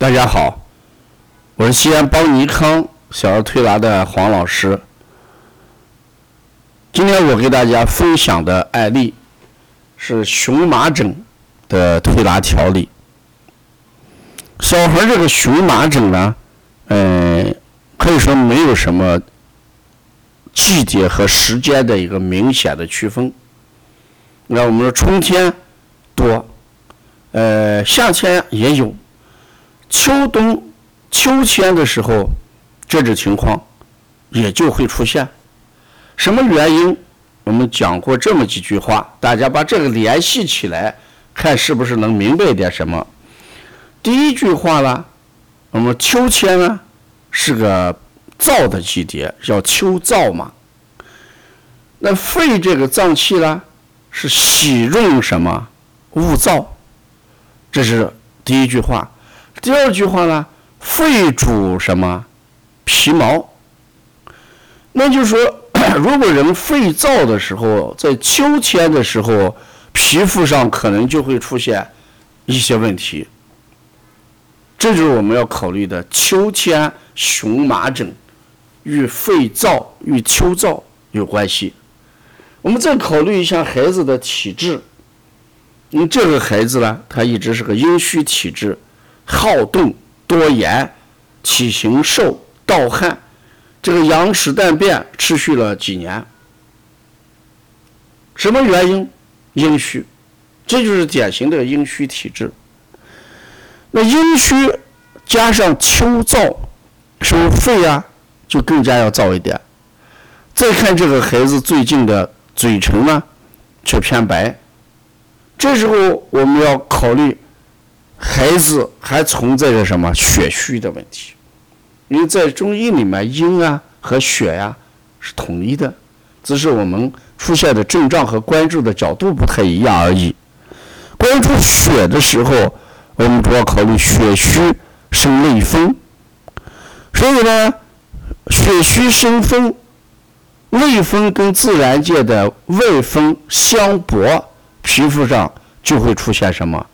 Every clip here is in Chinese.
大家好，我是西安邦尼康小儿推拿的黄老师。今天我给大家分享的案例是荨麻疹的推拿调理。小孩这个荨麻疹呢，嗯，可以说没有什么季节和时间的一个明显的区分。那我们说春天多，呃，夏天也有。秋冬、秋天的时候，这种情况也就会出现。什么原因？我们讲过这么几句话，大家把这个联系起来，看是不是能明白点什么。第一句话呢，我们秋天呢是个燥的季节，叫秋燥嘛。那肺这个脏器呢是喜润什么？勿燥，这是第一句话。第二句话呢，肺主什么？皮毛。那就是说，如果人肺燥的时候，在秋天的时候，皮肤上可能就会出现一些问题。这就是我们要考虑的，秋天荨麻疹与肺燥与秋燥有关系。我们再考虑一下孩子的体质，因为这个孩子呢，他一直是个阴虚体质。好动多言，体型瘦，盗汗，这个羊屎蛋便持续了几年。什么原因？阴虚，这就是典型的阴虚体质。那阴虚加上秋燥，是不是肺啊就更加要燥一点？再看这个孩子最近的嘴唇呢，却偏白。这时候我们要考虑。孩子还存在着什么血虚的问题？因为在中医里面，阴啊和血呀是统一的，只是我们出现的症状和关注的角度不太一样而已。关注血的时候，我们主要考虑血虚生内风，所以呢，血虚生风，内风跟自然界的外风相搏，皮肤上就会出现什么？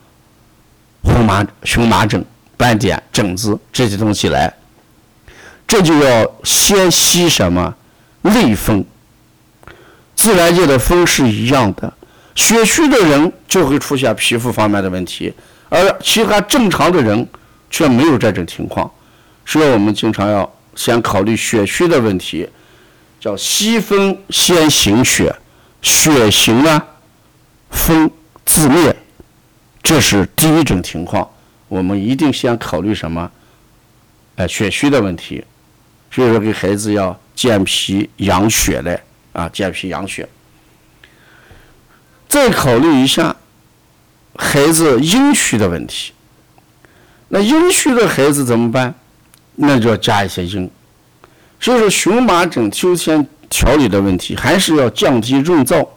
荨麻、荨麻疹、斑点、疹子这些东西来，这就要先吸什么内风。自然界的风是一样的，血虚的人就会出现皮肤方面的问题，而其他正常的人却没有这种情况。所以我们经常要先考虑血虚的问题，叫吸风先行血，血行呢，风自灭。这是第一种情况，我们一定先考虑什么？哎，血虚的问题，所以说给孩子要健脾养血嘞啊，健脾养血。再考虑一下孩子阴虚的问题，那阴虚的孩子怎么办？那就要加一些阴。所以说，荨麻疹秋天调理的问题，还是要降低润燥，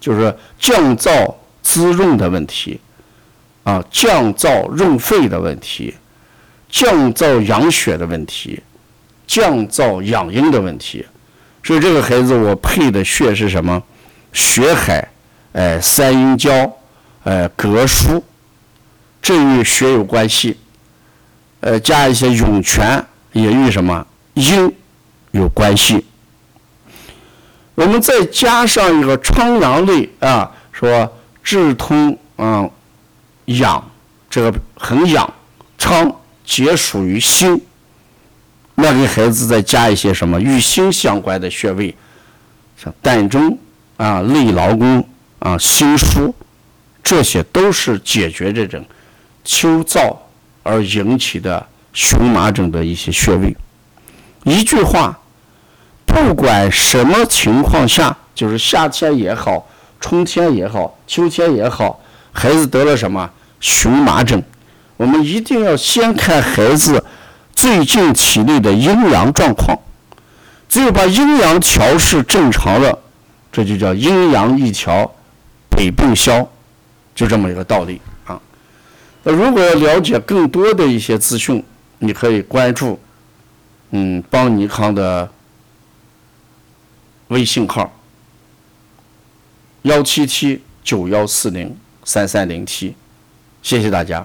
就是降燥滋润的问题。啊，降燥润肺的问题，降燥养血的问题，降燥养阴的问题。所以这个孩子我配的穴是什么？血海，哎，三阴交，哎，膈腧，这与血有关系。呃，加一些涌泉，也与什么阴有关系。我们再加上一个疮疡类啊，说治通啊。痒，这个很痒，疮皆属于心。那给孩子再加一些什么与心相关的穴位，像膻中啊、内劳宫啊、心腧，这些都是解决这种秋燥而引起的荨麻疹的一些穴位。一句话，不管什么情况下，就是夏天也好，春天也好，秋天也好，孩子得了什么？荨麻疹，我们一定要先看孩子最近体内的阴阳状况，只有把阴阳调试正常了，这就叫阴阳一调，百病消，就这么一个道理啊。那如果了解更多的一些资讯，你可以关注嗯邦尼康的微信号幺七七九幺四零三三零七。谢谢大家。